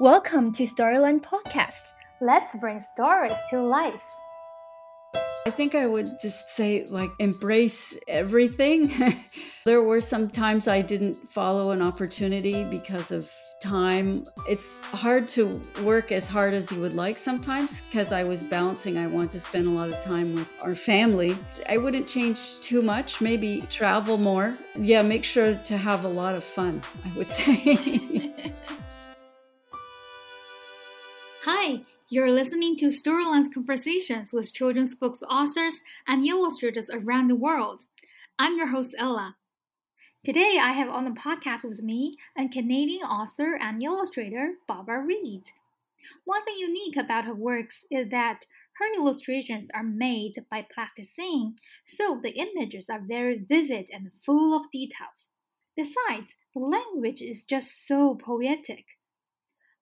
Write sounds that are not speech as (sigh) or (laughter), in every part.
Welcome to Storyland Podcast. Let's bring stories to life. I think I would just say, like, embrace everything. (laughs) there were some times I didn't follow an opportunity because of time. It's hard to work as hard as you would like sometimes because I was balancing. I want to spend a lot of time with our family. I wouldn't change too much, maybe travel more. Yeah, make sure to have a lot of fun, I would say. (laughs) Hi, you're listening to Storyland's conversations with children's books authors and illustrators around the world. I'm your host, Ella. Today, I have on the podcast with me a Canadian author and illustrator, Barbara Reid. One thing unique about her works is that her illustrations are made by plasticine, so the images are very vivid and full of details. Besides, the language is just so poetic.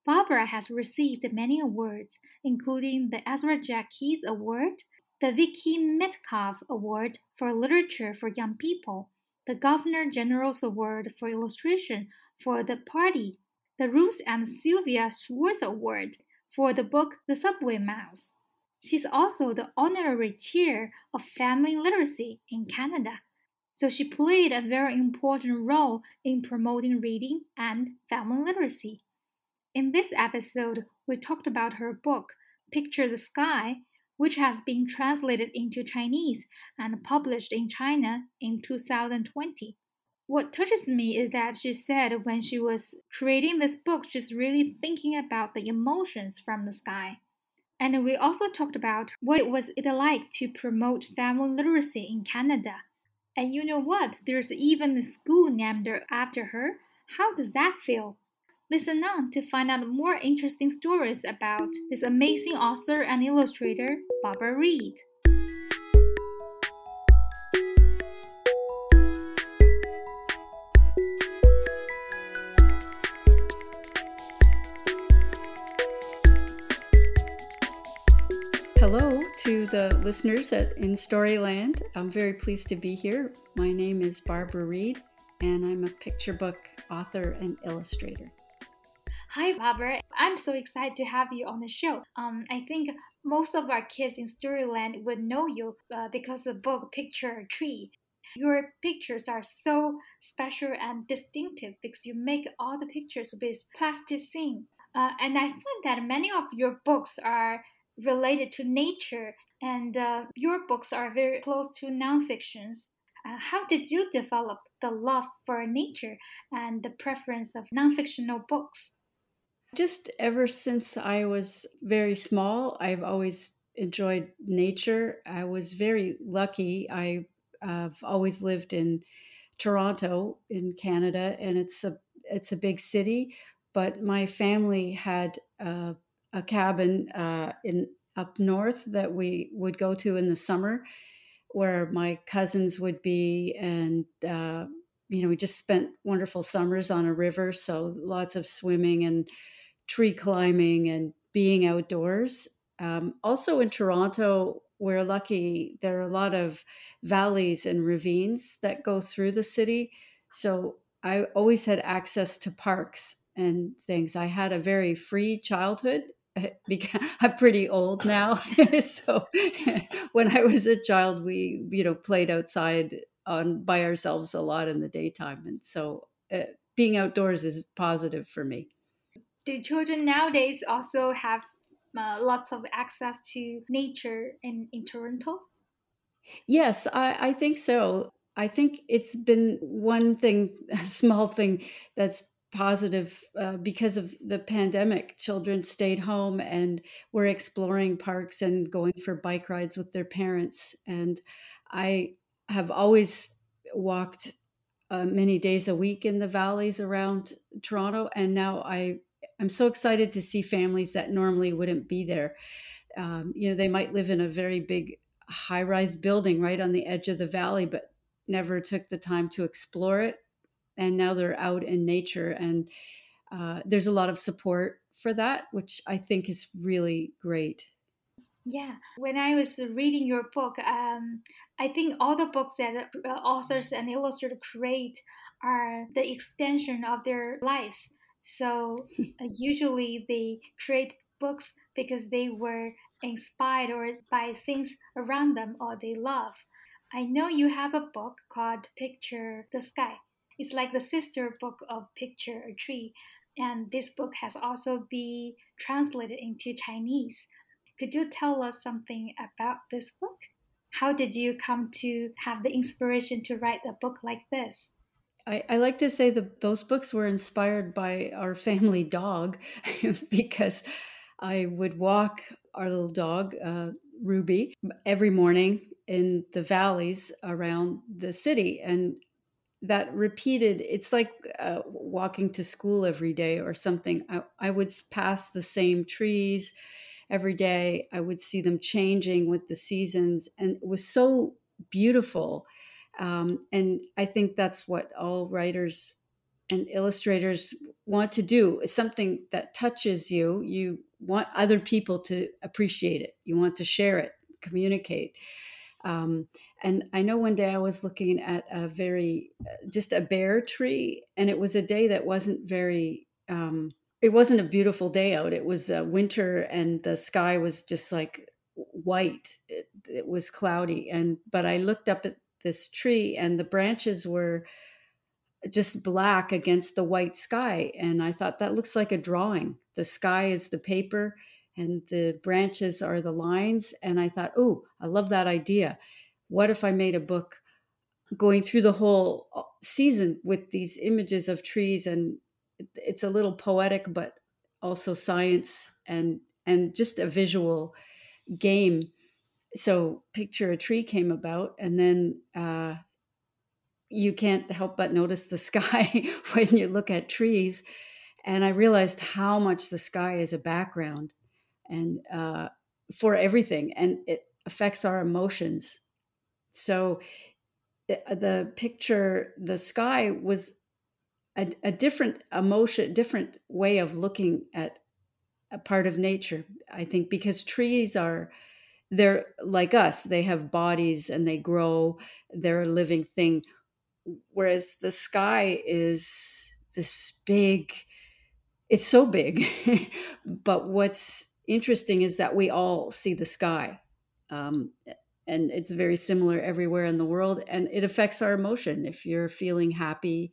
Barbara has received many awards, including the Ezra Jack Keats Award, the Vicky Metcalf Award for Literature for Young People, the Governor General's Award for Illustration for The Party, the Ruth and Sylvia Schwartz Award for the book The Subway Mouse. She's also the honorary chair of family literacy in Canada, so she played a very important role in promoting reading and family literacy. In this episode, we talked about her book, Picture the Sky, which has been translated into Chinese and published in China in 2020. What touches me is that she said when she was creating this book, she's really thinking about the emotions from the sky. And we also talked about what it was it like to promote family literacy in Canada. And you know what? There's even a school named after her. How does that feel? Listen on to find out more interesting stories about this amazing author and illustrator, Barbara Reid. Hello to the listeners at In Storyland. I'm very pleased to be here. My name is Barbara Reid, and I'm a picture book author and illustrator. Hi, Barbara. I'm so excited to have you on the show. Um, I think most of our kids in Storyland would know you uh, because of the book Picture Tree. Your pictures are so special and distinctive because you make all the pictures with plasticine. Uh, and I find that many of your books are related to nature, and uh, your books are very close to nonfictions. Uh, how did you develop the love for nature and the preference of nonfictional books? Just ever since I was very small, I've always enjoyed nature. I was very lucky. I, have always lived in Toronto in Canada, and it's a it's a big city. But my family had uh, a cabin uh, in up north that we would go to in the summer, where my cousins would be, and uh, you know we just spent wonderful summers on a river. So lots of swimming and tree climbing and being outdoors. Um, also in Toronto, we're lucky there are a lot of valleys and ravines that go through the city. So I always had access to parks and things. I had a very free childhood. (laughs) (laughs) I'm pretty old now, (laughs) so when I was a child, we you know played outside on by ourselves a lot in the daytime, and so uh, being outdoors is positive for me do children nowadays also have uh, lots of access to nature in, in Toronto? Yes, I, I think so. I think it's been one thing, (laughs) a small thing that's positive uh, because of the pandemic. Children stayed home and were exploring parks and going for bike rides with their parents. And I have always walked uh, many days a week in the valleys around Toronto, and now I I'm so excited to see families that normally wouldn't be there. Um, you know, they might live in a very big high rise building right on the edge of the valley, but never took the time to explore it. And now they're out in nature, and uh, there's a lot of support for that, which I think is really great. Yeah, when I was reading your book, um, I think all the books that uh, authors and illustrators create are the extension of their lives. So uh, usually they create books because they were inspired or by things around them or they love. I know you have a book called Picture the Sky. It's like the sister book of Picture a Tree, and this book has also been translated into Chinese. Could you tell us something about this book? How did you come to have the inspiration to write a book like this? I, I like to say that those books were inspired by our family dog (laughs) because I would walk our little dog, uh, Ruby, every morning in the valleys around the city. And that repeated, it's like uh, walking to school every day or something. I, I would pass the same trees every day. I would see them changing with the seasons. And it was so beautiful. Um, and I think that's what all writers and illustrators want to do is something that touches you. You want other people to appreciate it. You want to share it, communicate. Um, and I know one day I was looking at a very, uh, just a bare tree, and it was a day that wasn't very, um, it wasn't a beautiful day out. It was uh, winter, and the sky was just like white. It, it was cloudy, and but I looked up at this tree, and the branches were just black against the white sky. And I thought that looks like a drawing. The sky is the paper and the branches are the lines. And I thought, oh, I love that idea. What if I made a book going through the whole uh, season with these images of trees? And it's a little poetic, but also science and and just a visual game. So picture a tree came about, and then uh, you can't help but notice the (laughs) sky when you look at trees. And I realized how much the sky is a background and uh, for everything, and it affects our emotions. So the, uh, picture, the sky was a, a different emotion, different way of looking at a part of nature. I think because trees are they're like us they have bodies and they grow they're a living thing. Whereas the sky is this big it's so big (laughs) but what's interesting is that we all see the sky um, and it's very similar everywhere in the world and it affects our emotion. If you're feeling happy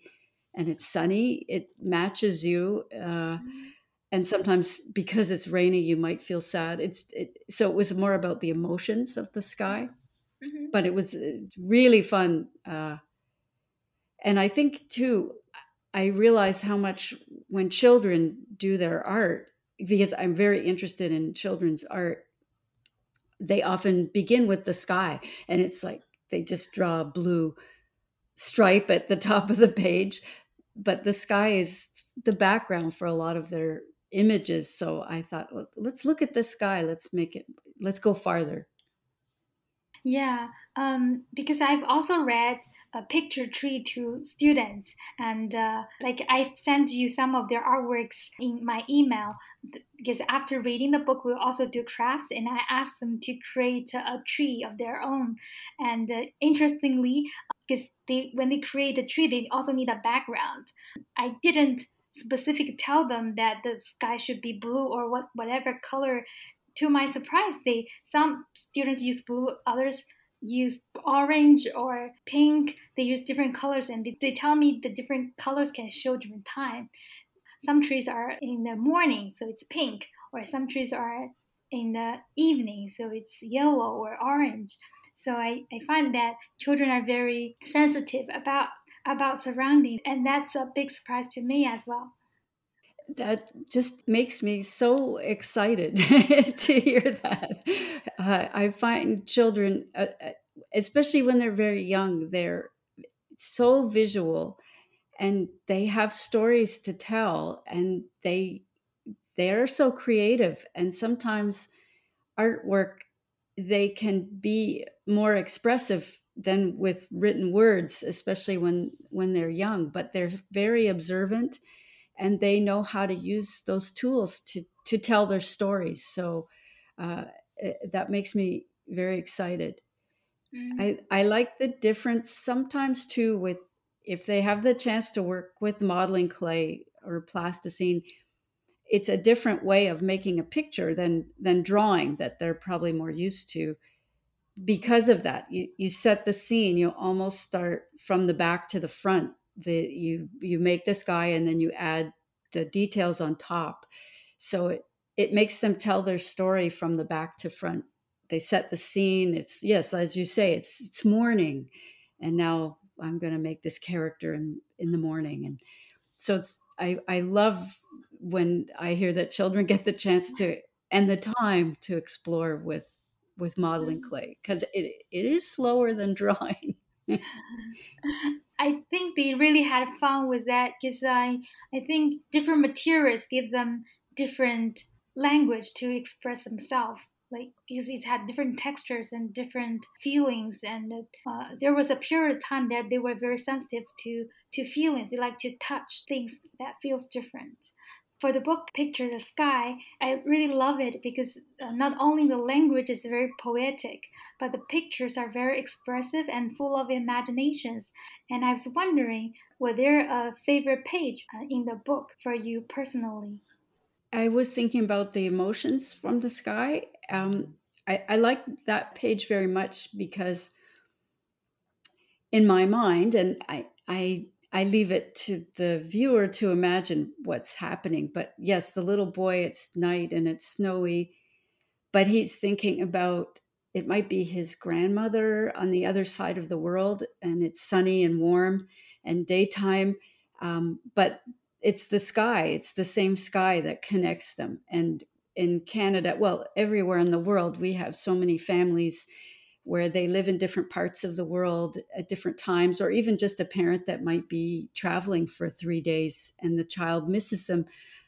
and it's sunny it matches you uh, and sometimes because it's rainy you might feel sad it's it, so it was more about the emotions of the sky mm-hmm. but it was uh, really fun uh, and I think too, I realize how much when children do their art, because I'm very interested in children's art, they often begin with the sky and it's like they just draw a blue stripe at the (laughs) top of the page, but the sky is the background for a lot of their images. So I thought, let's look at the sky. Let's make it, let's go farther. Yeah, um, because I've also read a picture tree to students, and uh, like I've sent you some of their artworks in my email. Because after reading the book, we'll also do crafts, and I asked them to create a tree of their own. And uh, interestingly, because they when they create the tree, they also need a background. I didn't specifically tell them that the sky should be blue or what whatever color to my surprise, they some students use blue, others use orange or pink. They use different colors, and they, they tell me the different colors can show different time. Some trees are in the morning, so it's pink, or some trees are in the evening, so it's yellow or orange. So I, I find that children are very sensitive about about surroundings, and that's a big surprise to me as well that just makes me so excited (laughs) to hear that. Uh, I find children, uh, uh, especially when they're very young, they're so visual and they have stories to tell and they they are so creative and sometimes artwork they can be more expressive than with written words especially when when they're young but they're very observant and they know how to use those tools to to tell their stories. So uh, eh, that makes me very excited. Mm-hmm. I I like the difference sometimes too with if they have the chance to work with modeling clay or plasticine it's a different way of making a picture than than drawing that they're probably more used to because of that you, you set the scene you almost start from the back to the front the you you make this guy and then you add the details on top. So it it makes them tell their story from the back to front. They set the scene it's yes as you say it's it's morning. And now i'm going to make this character in in the morning. And so it's i i love when i hear that children (laughs) get the chance to and the time to explore with with modeling mm-hmm. clay because it, it is slower than (laughs) drawing. I think they really had fun with that because I I think different materials give them different language to express themselves like because it had different textures and different feelings and uh, there was a period of time that they were very sensitive to to feelings. They like to touch things that feels different for the book picture the sky i really love it because uh, not only the language is very poetic but the pictures are very expressive and full of imaginations and i was wondering were there a favorite page uh, in the book for you personally I was thinking about the emotions from the sky. Um, I, I like that page very much because in my mind, and I, I, I leave it to the viewer to imagine what's happening. But yes, the little boy, it's night and it's snowy, but he's thinking about it might be his grandmother on the other side of the world, and it's sunny and warm and daytime. Um, but it's the sky it's the same sky that connects them and in canada well everywhere in the world we have so many families where they live in different parts of the world at different times or even just a parent that might be traveling for 3 days and the child misses them.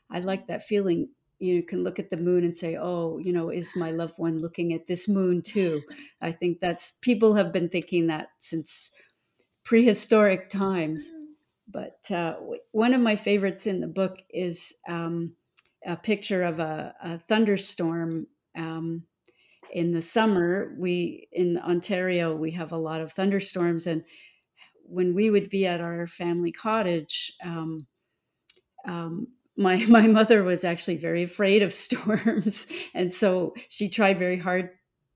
I like that feeling. You can look at the moon and say oh you know is my loved one looking at this moon too? I think that's people have been thinking that since prehistoric times. But uh, one of my favorites in the book is um, a picture of a, a thunderstorm. Um, in the summer, we in Ontario we have a lot of thunderstorms, and when we would be at our family cottage, um, um my (laughs) my mother was actually very afraid of (laughs) storms, and so she tried very hard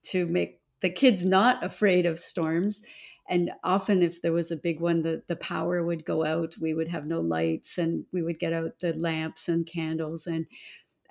to make the kids not afraid of storms and often if there was a big one the, the power would go out we would have no lights and we would get out the lamps and candles and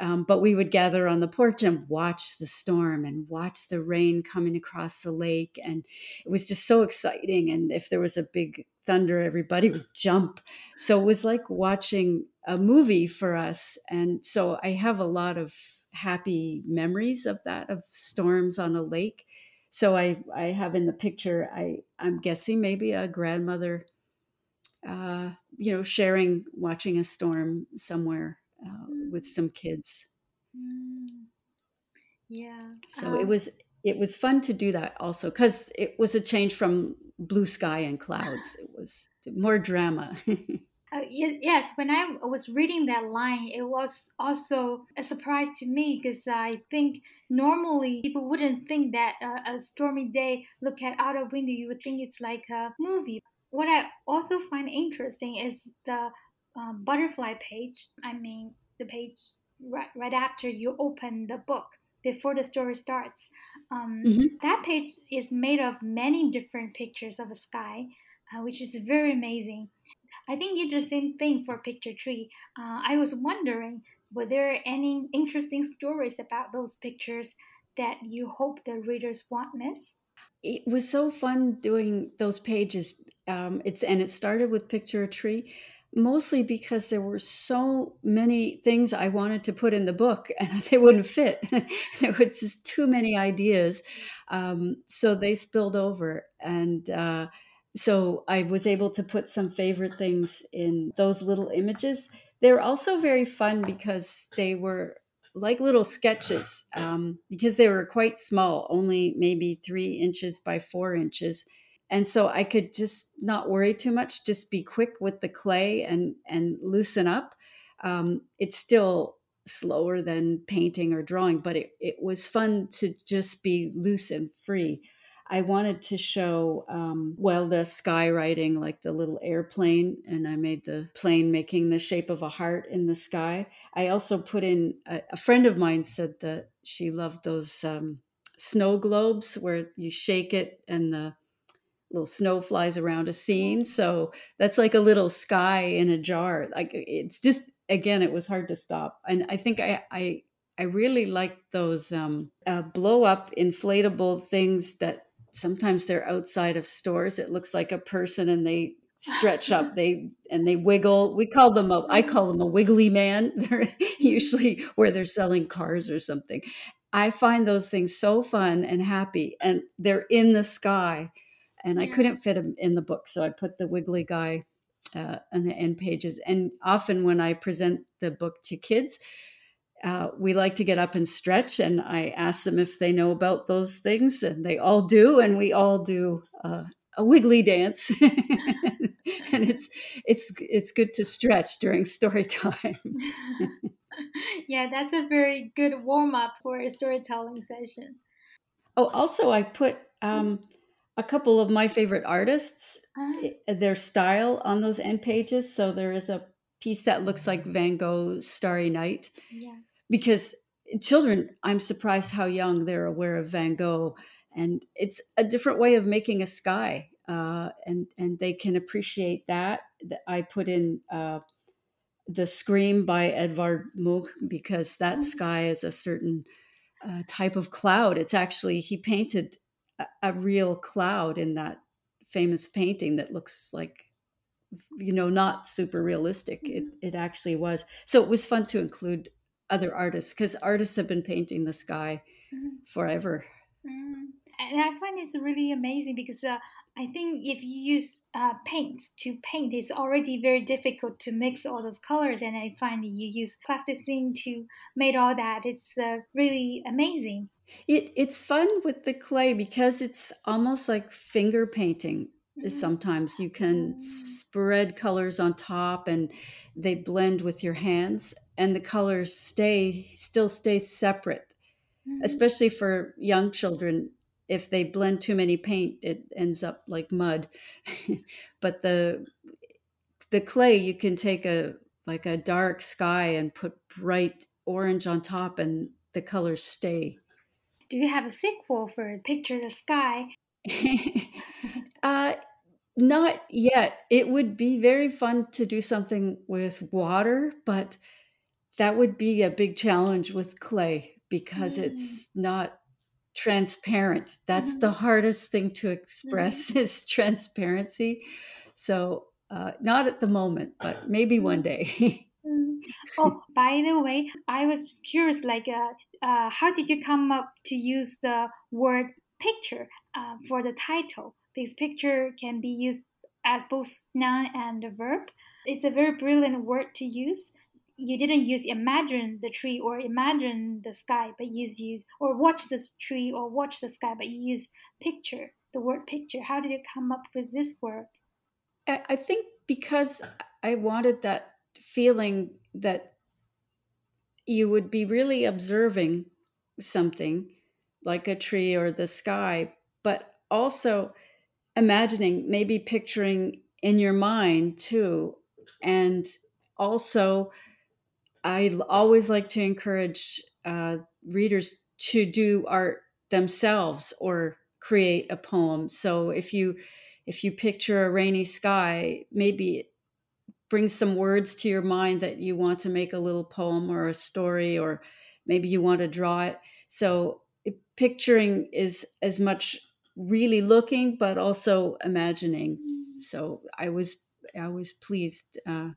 um, but we would gather on the porch and watch the storm and watch the rain coming across the lake. And it was just so exciting. And if there was a big thunder everybody would jump. So it was like watching a movie for us. And so i have a lot of happy memories of that of storms on a lake. So I I have in the picture I I'm guessing maybe a grandmother, uh, you know, sharing watching a storm somewhere uh, with some kids. Mm. Yeah. So um, it was it was fun to do that also because it was a change from blue sky and clouds. It was more drama. (laughs) Uh, yes, when I was reading that line, it was also a surprise to me because I think normally people wouldn't think that uh, a stormy day, look at out of window, you would think it's like a movie. What I also find interesting is the uh, butterfly page. I mean, the page right, right after you open the book before the story starts. Um, mm-hmm. That page is made of many different pictures of the sky, uh, which is very amazing. I think you did the same thing for Picture Tree. Uh, I was wondering, were there any interesting stories about those pictures that you hope the readers won't miss? It was so fun doing those pages. Um, it's and it started with Picture a Tree, mostly because there were so many things I wanted to put in the book (laughs) and they wouldn't fit. (laughs) there was just too many ideas, um, so they spilled over and. Uh, so I was able to put some favorite things in those little images. They were also very fun because they were like little sketches um, because they were quite small, only maybe three inches by four inches. And so I could just not worry too much, just be quick with the clay and and loosen up. Um, it's still slower than painting or drawing, but it, it was fun to just be loose and free. I wanted to show, um, well, the sky writing, like the little airplane, and I made the plane making the shape of a heart in the sky. I also put in, a, a friend of mine said that she loved those um, snow globes where you shake it and the little snow flies around a scene. So that's like a little sky in a jar. Like it's just, again, it was hard to stop. And I think I, I, I really like those um, uh, blow up inflatable things that sometimes they're outside of stores. It looks like a person and they stretch up (laughs) they and they wiggle we call them a i call them a wiggly man (laughs) they're usually where they're selling cars or something i find those things so fun and happy and they're in the sky and i couldn't fit them in the book so i put the wiggly guy uh, on the end pages. And often when i present the book to kids uh, we like to get up and stretch and i ask them if they know about those things and they all do and we all do uh, a wiggly dance. (laughs) And it's it's it's good to stretch during story time. (laughs) Yeah that's a very good warm-up for a storytelling session. Oh also i put um, a couple of my favorite artists uh, their style on those end pages so there is a piece that looks like van gogh's starry night yeah because children, I'm surprised how young they're aware of Van Gogh, and it's a different way of making a sky, uh, and and they can appreciate that. I put in uh, the Scream by Edvard Munch because that mm-hmm. sky is a certain uh, type of cloud. It's actually he painted a, a real cloud in that famous painting that looks like you know not super realistic it, mm-hmm. it actually was so it was fun to include other artists because artists have been painting the sky mm-hmm. forever. Mm. And I find it's really amazing because uh, I think if you use uh, paint to paint, it's already very difficult to mix all those colors. And I find you use plasticine to make all that. It's uh, really amazing. It, it's fun with the clay because it's almost like finger painting. Mm-hmm. Sometimes you can mm. spread colors on top and they blend with your hands and the colors stay still stay separate mm-hmm. especially for young children if they blend too many paint it ends up like mud (laughs) but the the clay you can take a like a dark sky and put bright orange on top and the colors stay do you have a sequel for picture the sky (laughs) uh not yet it would be very fun to do something with water but that would be a big challenge with clay because mm. it's not transparent. That's mm. the hardest thing to express mm. is transparency. So, uh, not at the moment, but maybe one day. Mm. (laughs) oh, by the way, I was just curious. Like, uh, uh, how did you come up to use the word picture uh, for the title? Because picture can be used as both noun and a verb. It's a very brilliant word to use you didn't use imagine the tree or imagine the sky, but you use or watch this tree or watch the sky, but you use picture, the word picture. How did you come up with this word? I think because I wanted that feeling that you would be really observing something like a tree or the sky, but also imagining, maybe picturing in your mind too. And also I always like to encourage uh, readers to do art themselves or create a poem. So if you if you picture a rainy sky, maybe bring some words to your mind that you want to make a little poem or a story, or maybe you want to draw it. So picturing is as much really looking, but also imagining. So I was I was pleased uh,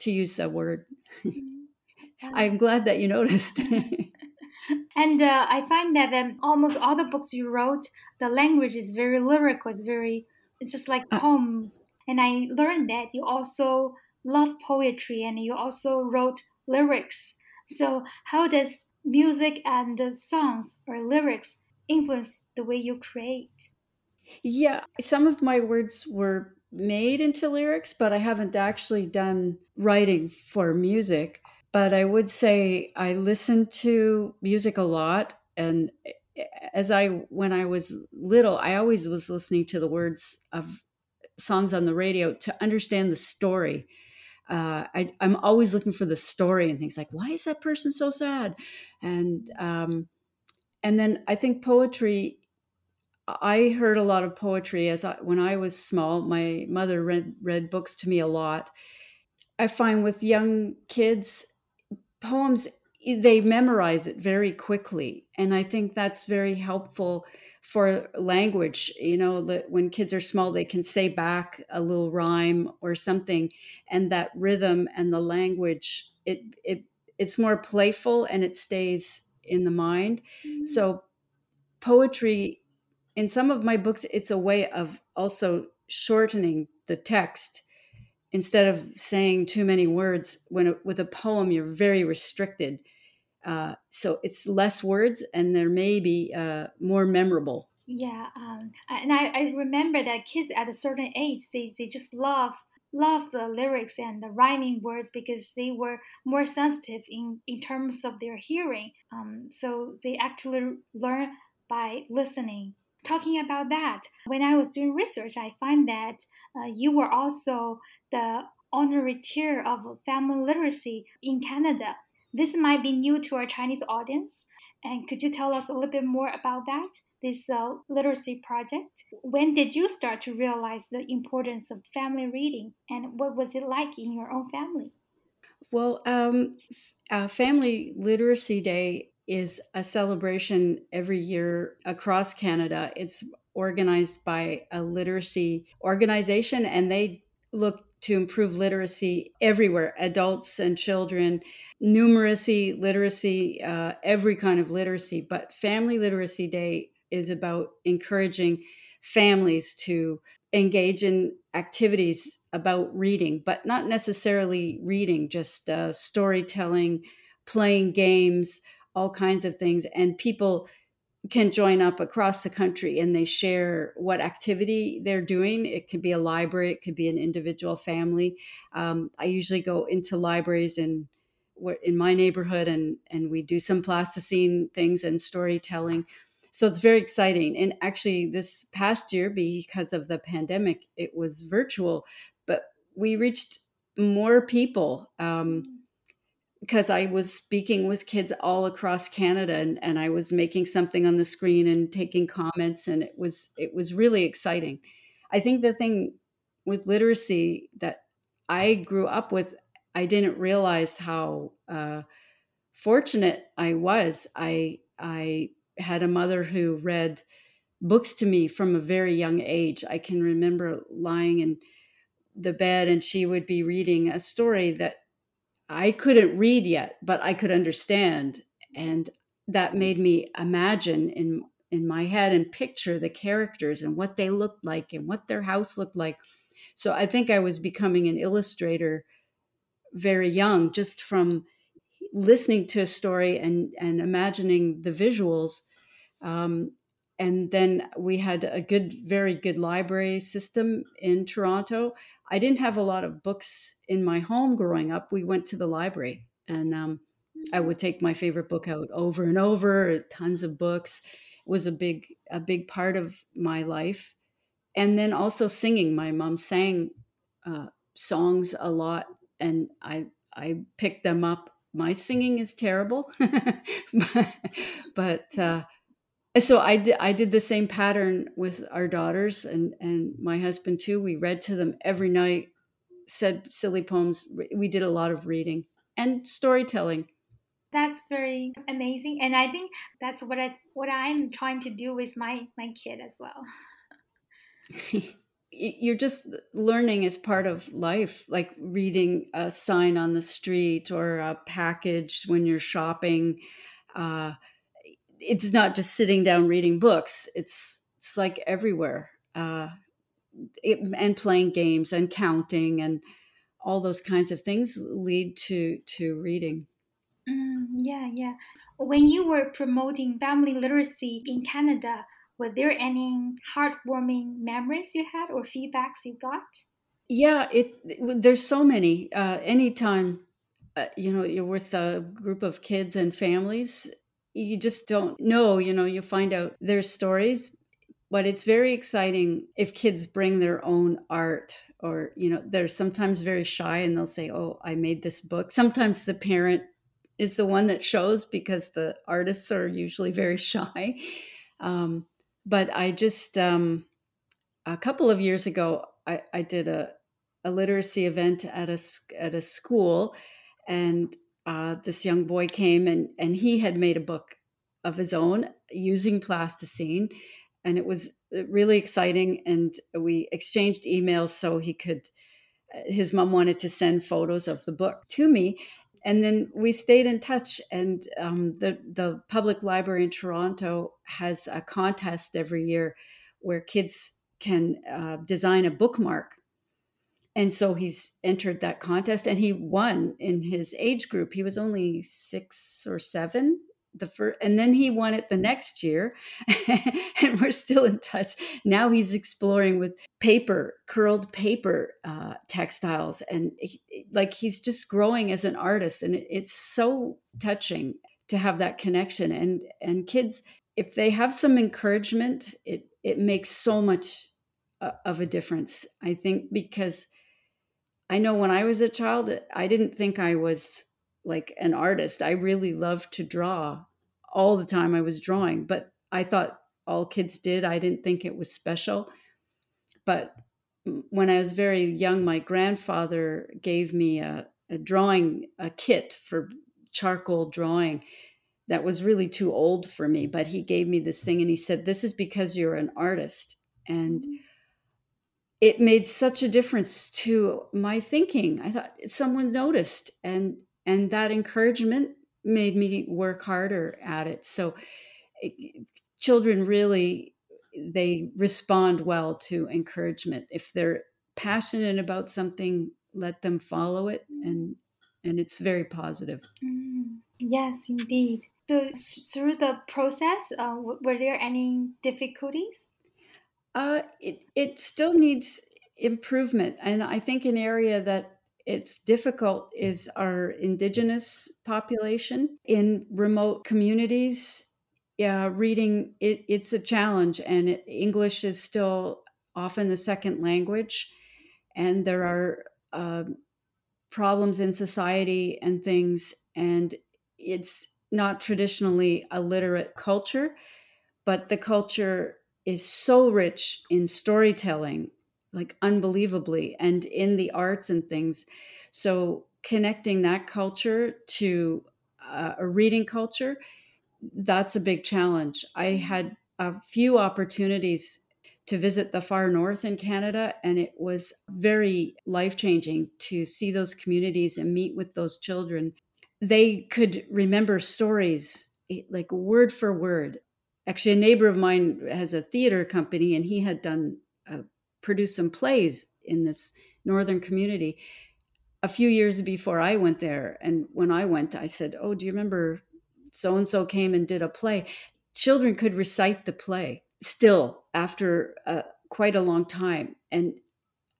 to use that word. (laughs) I'm glad that you noticed. (laughs) and uh, I find that um, almost all the books you wrote, the language is very lyrical. It's very, it's just like uh, poems. And I learned that you also love poetry and you also wrote lyrics. So how does music and songs or lyrics influence the way you create? Yeah, some of my words were made into lyrics, but I haven't actually done writing for music but I would say I listen to music a lot and as I when I was little, I always was listening to the words of songs on the radio to understand the story. Uh, I, am always looking for the story and things like, why is that person so sad? And um, and then I think poetry. I heard a lot of poetry as I, when I was small. My mother read read books to me a lot. I find with young kids, poems they memorize it very quickly, and I think that's very helpful for language you know when kids are small they can say back a little rhyme or something and that rhythm and the language it it it's more playful and it stays in the mind. Mm-hmm. so poetry in some of my books it's a way of also shortening the text. Instead of saying too many words when with a poem you're very restricted uh, so it's less words and they're maybe uh, more memorable. Yeah, um, and I, I remember that kids at a certain age they, they just love love the lyrics and the rhyming words because they were more sensitive in, in terms of their hearing. Um, so they actually learn by listening. Talking about that, when I was doing research, I find that uh, you were also the honorary chair of family literacy in Canada. This might be new to our Chinese audience. And could you tell us a little bit more about that, this uh, literacy project? When did you start to realize the importance of family reading, and what was it like in your own family? Well, um, uh, Family Literacy Day is a celebration every year across Canada. It's organized by a literacy organization, and they look to improve literacy everywhere adults and children numeracy literacy uh, every kind of literacy. But family literacy day is about encouraging families to engage in activities about reading but not necessarily reading just uh, storytelling playing games all kinds of things. And people can join up across the country and they share what activity they're doing. It could be a library, it could be an individual family. Um, I usually go into libraries in in my neighborhood and and we do some plasticine things and storytelling. So it's very exciting. And actually, this past year, because of the pandemic, it was virtual, but we reached more people. Um, because I was speaking with kids all across Canada and, and I was making something on the screen and taking comments and it was it was really exciting. I think the thing with literacy that I grew up with, I didn't realize how uh, fortunate I was. I I had a mother who read books to me from a very young age. I can remember lying in the bed and she would be reading a story that I couldn't read yet, but I could understand. And that made me imagine in in my head and picture the characters and what they looked like and what their house looked like. So I think I was becoming an illustrator very young just from listening to a story and and imagining the visuals um, and then we had a good very good library system in toronto I didn't have a lot of books in my home growing up. We went to the library and um, I would take my favorite book out over and over, tons of books. It was a big, a big part of my life. And then also singing. My mom sang uh, songs a lot and I, I picked them up. My singing is terrible, (laughs) but, uh, so I did, I did the same pattern with our daughters and, and my husband too. We read to them every night, said silly poems. We did a lot of reading and storytelling. That's very amazing. And I think that's what I what I'm trying to do with my, my kid as well. (laughs) You're just learning as part of life, like reading a sign on the street or a package when you're shopping. Uh, it's not just sitting down reading books. It's it's like everywhere, uh, it, and playing games and counting and all those kinds of things lead to to reading. Mm, yeah, yeah. When you were promoting family literacy in Canada, were there any heartwarming memories you had or feedbacks you got? Yeah, it, there's so many. Uh, anytime uh, you know you're with a group of kids and families you just don't know, you know, you find out their stories, but it's very exciting if kids bring their own art or, you know, they're sometimes very shy and they'll say, "Oh, I made this book." Sometimes the parent is the one that shows because the artists are usually very (laughs) shy. Um, but I just um, a couple of years ago, I, I did a, a literacy event at a at a school, and uh, this young boy came and and he had made a book of his own using plasticine, and it was uh, really exciting. And we exchanged emails so he could. Uh, his mom wanted to send photos of the book to me, and then we stayed in touch. And um, the the public library in Toronto has a contest every year where kids can uh, design a bookmark. And so he's entered that contest and he won in his age group. He was only six or seven the first and then he won it the next year (laughs) and we're still in touch now he's exploring with paper curled paper uh, textiles and he, like he's just growing as an artist and it, it's so touching to have that connection and and kids if they have some encouragement it it makes so much of a difference. I think because I know when I was a child, I didn't think I was like an artist. I really loved to draw all the time I was drawing, but I thought all kids did. I didn't think it was special. But when I was very young, my grandfather gave me a, a drawing a kit for charcoal drawing that was really too old for me, but he gave me this thing and he said, This is because you're an artist. And mm-hmm it made such a difference to my thinking. I thought someone noticed and and that encouragement made me work harder at it. So it, eh, children really they respond well to encouragement. If they're passionate about something, let them follow it and and it's very positive. Mm, yes, indeed. So through the process, uh, were there any difficulties? Uh, it it still needs improvement, and I think an area that it's difficult is our indigenous population in remote communities. Yeah, reading it, it's a challenge, and it, English is still often the second language, and there are uh, problems in society and things, and it's not traditionally a literate culture, but the culture is so rich in storytelling, like unbelievably, and in the arts and things. So connecting that culture to uh, a reading culture, that's a big challenge. I had a few opportunities to visit the far north in Canada, and it was very life changing to see those communities and meet with those children. They could remember stories eh, like word for word actually a neighbor of mine has a theater company and he had done uh, produced some plays in this northern community a few years before i went there. And when i went i said oh do you remember so and so came and did a play? Children could recite the play still after uh, quite a long time. And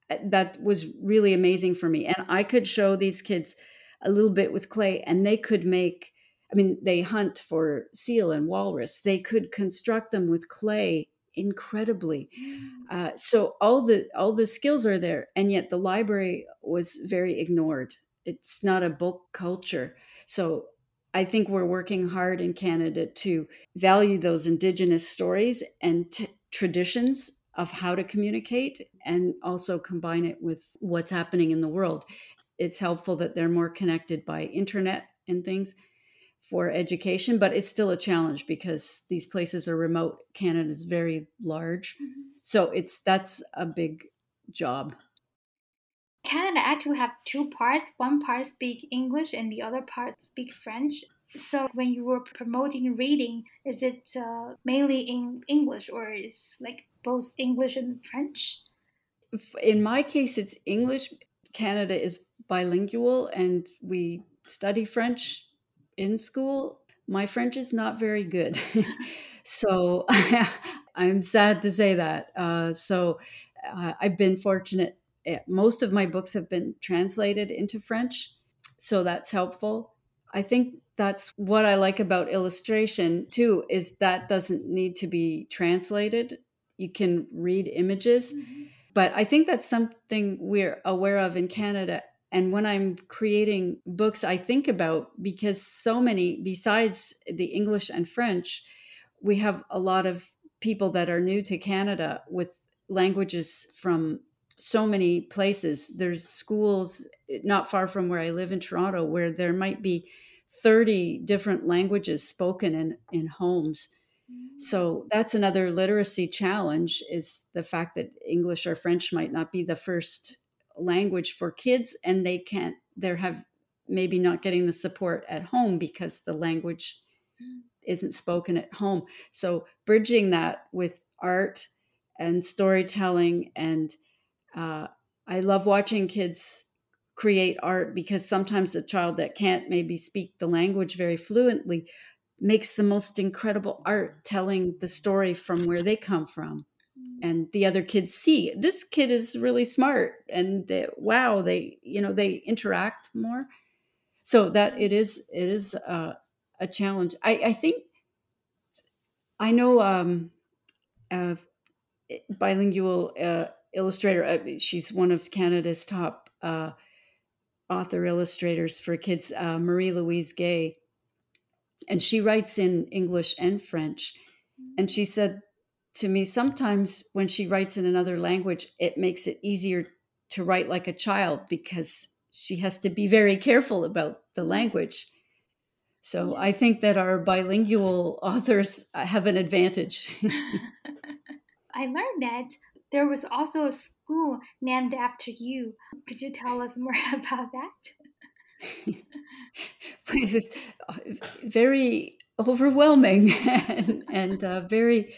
uh, that was really amazing for me. And i could show these kids a little bit with clay and they could make I mean, they hunt for seal and walrus. They could construct them with clay incredibly. Mm. Uh, so all the all the skills are there, and yet the library was very ignored. It's not a book culture. So I think we're working hard in Canada to value those Indigenous stories and t- traditions of how to communicate and also combine it with what's happening in the world. It's helpful that they're more connected by internet and things for education, but it's still a challenge because these places are remote. Canada is very large. Mm-hmm. So it's that's a big job. Canada actually have two parts. One part speak English and the other part speak French. So when you were promoting reading, is it uh, mainly in English or is like both English and French? In my case, it's English. Canada is bilingual and we study French in school, my French is not very good. (laughs) (laughs) so (laughs) I'm sad to say that. Uh, so uh, I've been fortunate. Eh, most of my books have been translated into French. So that's helpful. I think that's what I like about illustration too is that doesn't need to be translated. You can read images. Mm-hmm. But I think that's something we're aware of in Canada. And when I'm creating books, I think about because so many, besides the English and French, we have a lot of people that are new to Canada with languages from so many places. There's schools not far from where I live in Toronto where there might be 30 different languages spoken in, in homes. So mm. that's another literacy challenge is the fact that English or French might not be the first language for kids and they can't they have maybe not getting the support at home because the language mm. isn't spoken at home. So bridging that with art and storytelling and uh, I love watching kids create art because sometimes a child that can't maybe speak the language very fluently makes the most incredible art telling the story from where they come from and the other kids see this kid is really smart and they, wow they you know they interact more so that it is it is uh, a challenge i i think i know um a bilingual uh, illustrator uh, she's one of canada's top uh, author illustrators for kids, uh, Marie Louise Gay. And she writes in English and French. And she said to me, sometimes when she writes in another language, it makes it easier to write like a child because she has to be very careful about the language. So I think that our bilingual authors have an advantage. (laughs) I learned that there was also a school named after you. Could you tell us more (laughs) about that? (laughs) it was uh, very overwhelming and, and very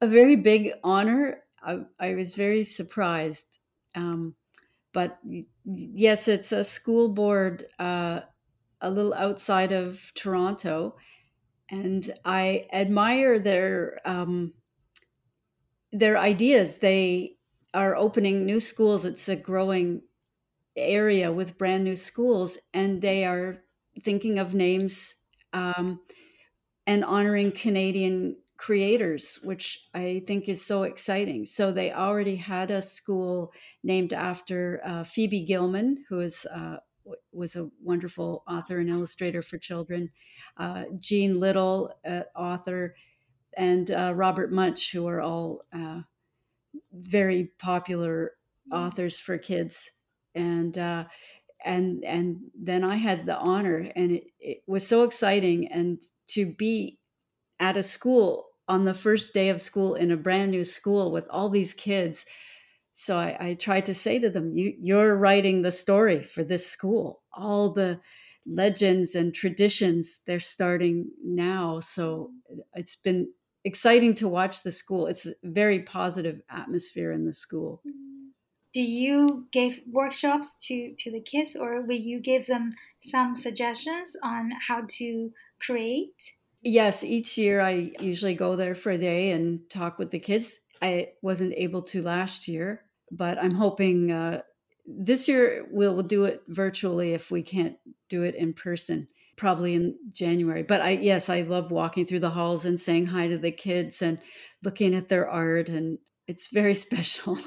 a very big honor. I, I was very surprised. Um, but yes, it's a school board uh, a little outside of Toronto, and I admire their um, their ideas. They are opening new schools. It's a growing area with brand new schools, and they are thinking of names um, and honoring Canadian creators, which I think is so exciting. So they already had a school named after uh, Phoebe Gilman, who is uh, was a wonderful author and illustrator for children. Uh, Jean Little, uh, author, and uh, Robert Munsch, who are all uh, very popular authors for kids. And uh, and and then I had the honor, and it, it was so exciting, and to be at a school on the first day of school in a brand new school with all these kids. So I, I tried to say to them, you, you're writing the story for this school. All the legends and traditions they're starting now. So uh, it's been exciting to watch the school. It's a very positive atmosphere in the school. Mm. Do you give workshops to, to the kids or will you give them some suggestions on how to create? Yes, each year I usually go there for a day and talk with the kids. I wasn't able to last year, but I'm hoping uh, this year we'll do it virtually if we can't do it in person probably in January. But I yes, I love walking through the halls and saying hi to the kids and looking at their art and it's very (laughs) special.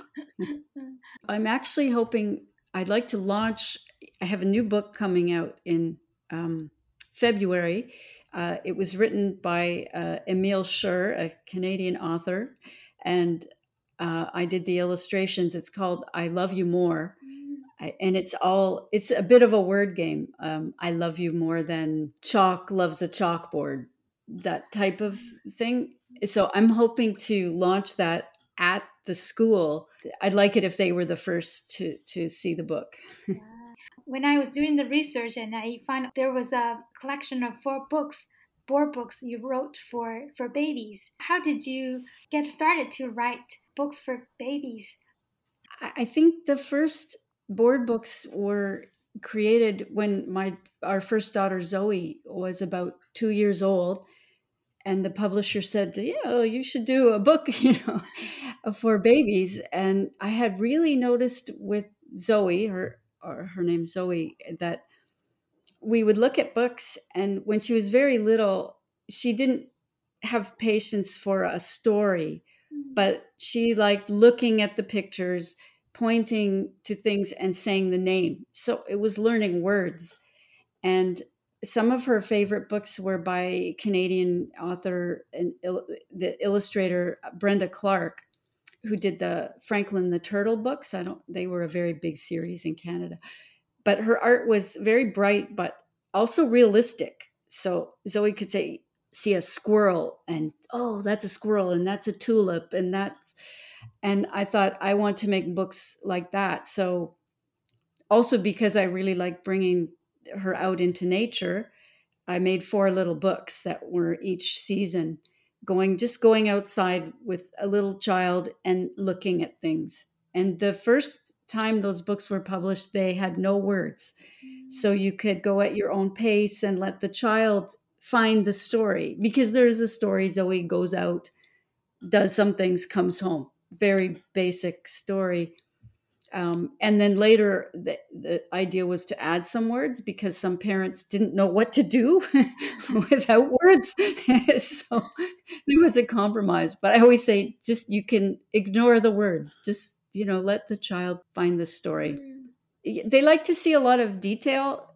(laughs) I'm actually hoping I'd like to launch I have a new book coming out in um, February. Uh, it was written by uh, Emile Scher, a Canadian author, and uh, I did the illustrations. It's called I Love You More. And it's all it's a bit of a word game. Um, i love you more than chalk loves a chalkboard that type of thing. So i'm hoping to launch that at the school. I'd like it if they were the first to to see the book (laughs) when i was doing the research and i found there was a collection of four books board books you wrote for for babies how did you get started to write books for babies i think the first board books were created when my our first daughter Zoe was about two years old, and the publisher said, "Yeah, you should do a book, (laughs) you know, for babies." And I had really noticed with Zoe, her or her name Zoe, that we would look at books, and when she was very little, she didn't have patience for a story, mm-hmm. but she liked looking at the pictures, pointing to things, and saying the name. So it was learning words. And some of her favorite books were by Canadian author and il- the illustrator Brenda Clark, who did the Franklin the Turtle books. I don't; they were a very big series in Canada, but her art was very bright, but also realistic. So Zoe could say, see a squirrel, and oh, that's a squirrel, and that's a tulip, and that's, and I thought I want to make books like that. So also because I really like bringing her out into nature, I made four little books that were each season going just going outside with a little child and looking at things. And the first time those books were published, they had no words. So mm. you could go at your own pace and let the child find the story because there's a story Zoe goes out, does some things, comes home. Very basic story. Um, and then later, the, the, idea was to add some words because some parents didn't know what to do (laughs) without words. (laughs) so there was a compromise. But I always say, just you can ignore the words. Just you know, let the child find the story. Mm. They like to see a lot of detail,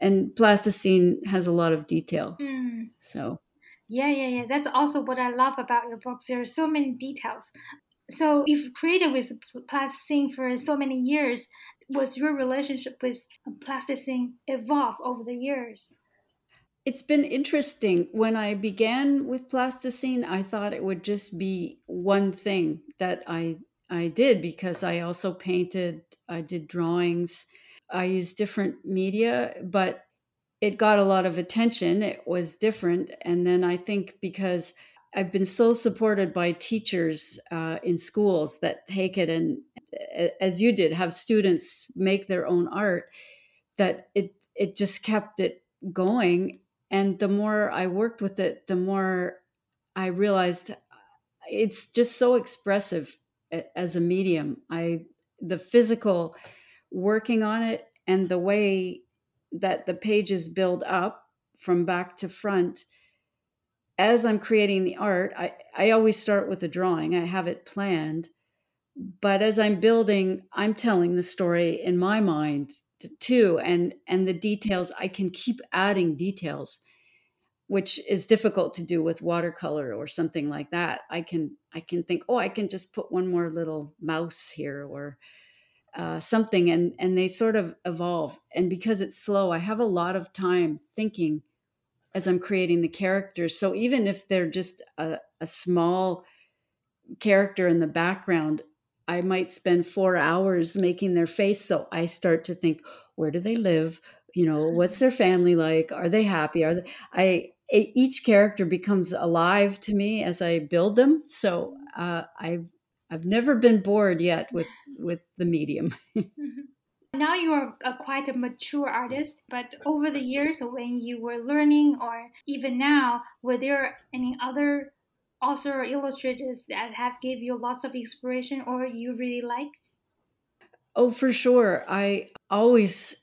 and plasticine has a lot of detail. Mm. So. Yeah, yeah, yeah. That's also what I love about your books. There are so many details. So, if created with plasticine for so many years, was your relationship with uh, plasticine evolve over the years? It's been interesting. When I began with plasticine, I thought it would just be one thing that I I did because I also painted, I did drawings, I used different media, but it got a lot of attention. It was different. And then I think because I've been so supported by teachers uh, in schools that take it and, as you did, have students make their own art, that it it just kept it going. And the more I worked with it, the more I realized it's just so expressive as a medium. I the physical working on it and the way that the pages build up from back to front as I'm creating the art, I, I always start with a drawing. I have it planned. But as I'm building, I'm telling the story in my mind too. And and the details, I can keep adding details, which is difficult to do with watercolor or something like that. I can I can think, oh, I can just put one more little mouse here or uh, something and and they sort of evolve and because it's slow i have a lot of time thinking as I'm creating the characters. So even if they're just a, a small character in the background, I might spend four hours making their face. So I start to think, where do they live? You know, what's their family like? Are they happy? Are they? I each character becomes alive to me as I build them. So uh, I've I've never been bored yet with with the medium. (laughs) Now you are a quite a mature artist, but over the years when you were learning or even now, were there any other author or illustrators that have gave you lots of inspiration or you really liked? Oh, for sure. I always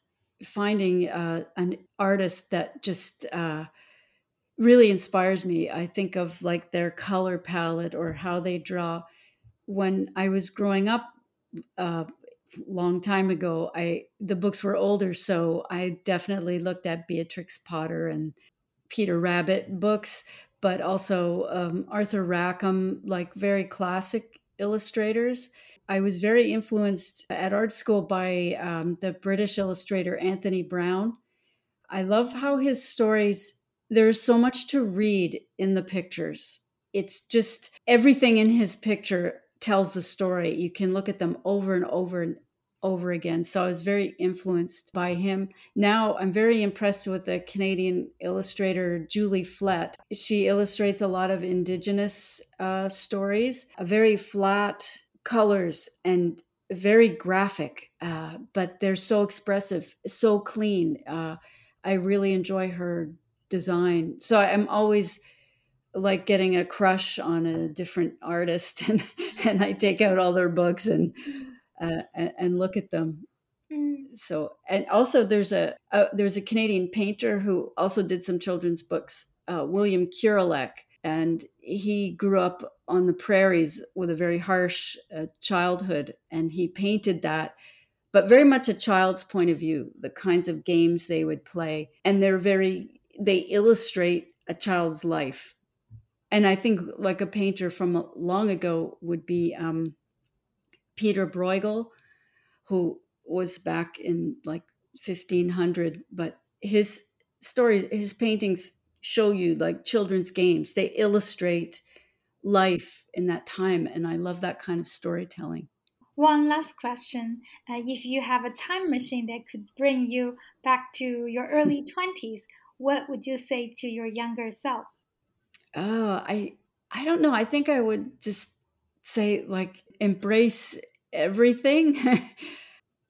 finding uh, an artist that just uh, really inspires me. I think of like their color palette or how they draw. When I was growing up, uh, long time ago i the books were older so i definitely looked at beatrix potter and peter rabbit books but also um, arthur rackham like very classic illustrators. I was very influenced at art school by um, the british illustrator anthony browne. I love how his stories there's so much to read in the pictures. It's just everything in his picture tells the story. You can look at them over and over and over again. So I was very influenced by him. Now I'm very impressed with the Canadian illustrator Julie Flett. She illustrates a lot of Indigenous uh, stories, a very flat colors and very graphic, uh, but they're so expressive, so clean. Uh, I really enjoy her design. So I'm always like getting a crush on a different artist (laughs) and and I take out all their books and uh, and, and, look at them. Mm. So, and also there's a, a, there's a Canadian painter who also did some children's books, uh, William Kurelek, and he grew up on the prairies with a very harsh uh, childhood, and he painted that, but very much a child's point of view, the kinds of games they would play, and they're very they illustrate a child's life. And I think like a painter from long ago would be um, Peter Bruegel, who was back in like 1500, but his stories, his paintings show you like children's games. They illustrate life in that time. And I love that kind of storytelling. One last question. Uh, if you have a time machine that could bring you back to your early (laughs) 20s, what would you say to your younger self? Oh, I I don't know. I think I would just say like embrace everything. (laughs)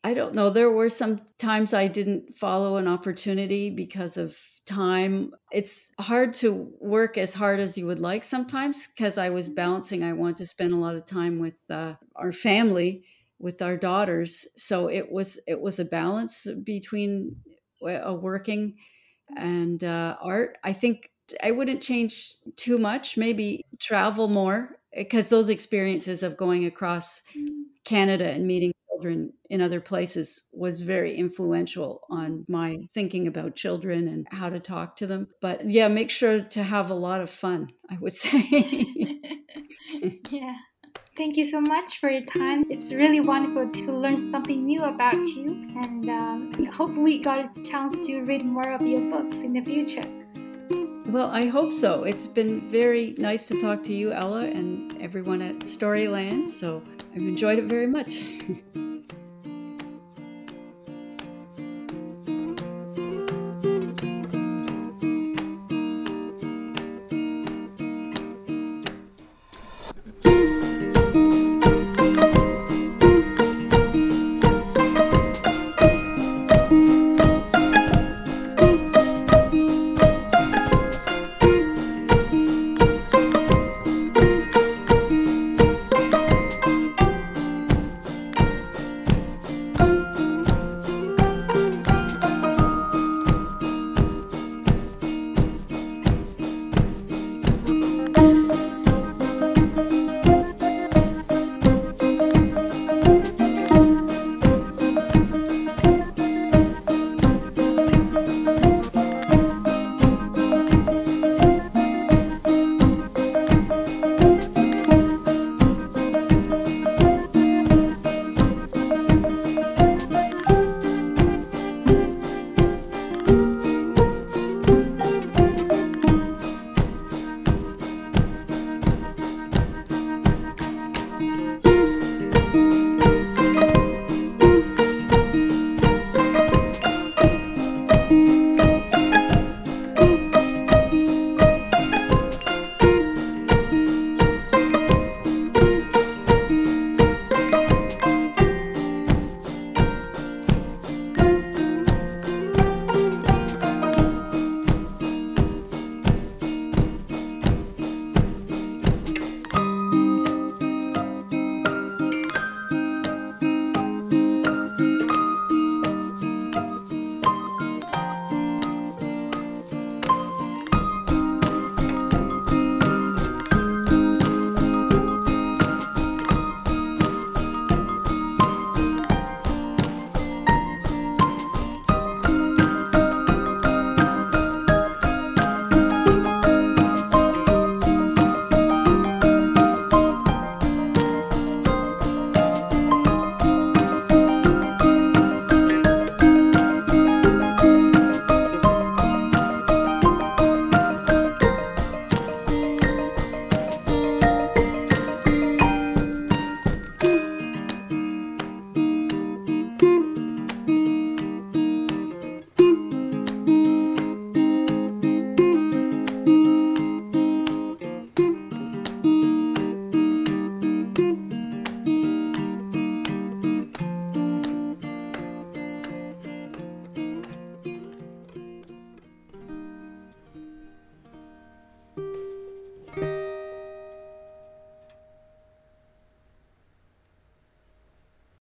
I don't know. There were some times I didn't follow an opportunity because of time. It's hard to work as hard as you would like sometimes because I was balancing. I want to spend a lot of time with uh, our family, with our daughters. So it was it was a balance between uh, working and uh, art. I think I wouldn't change too much. Maybe travel more because those experiences of going across mm. Canada and meeting children in other places was very influential on my thinking about children and how to talk to them. But yeah, make sure to have a lot of fun, I would (laughs) say. (laughs) yeah. Thank you so much for your time. It's really wonderful to learn something new about you, and um, hopefully, we got a chance to read more of your books in the future. Well, I hope so. It's been very nice to talk to you, Ella, and everyone at Storyland. So I've enjoyed it very much. (laughs)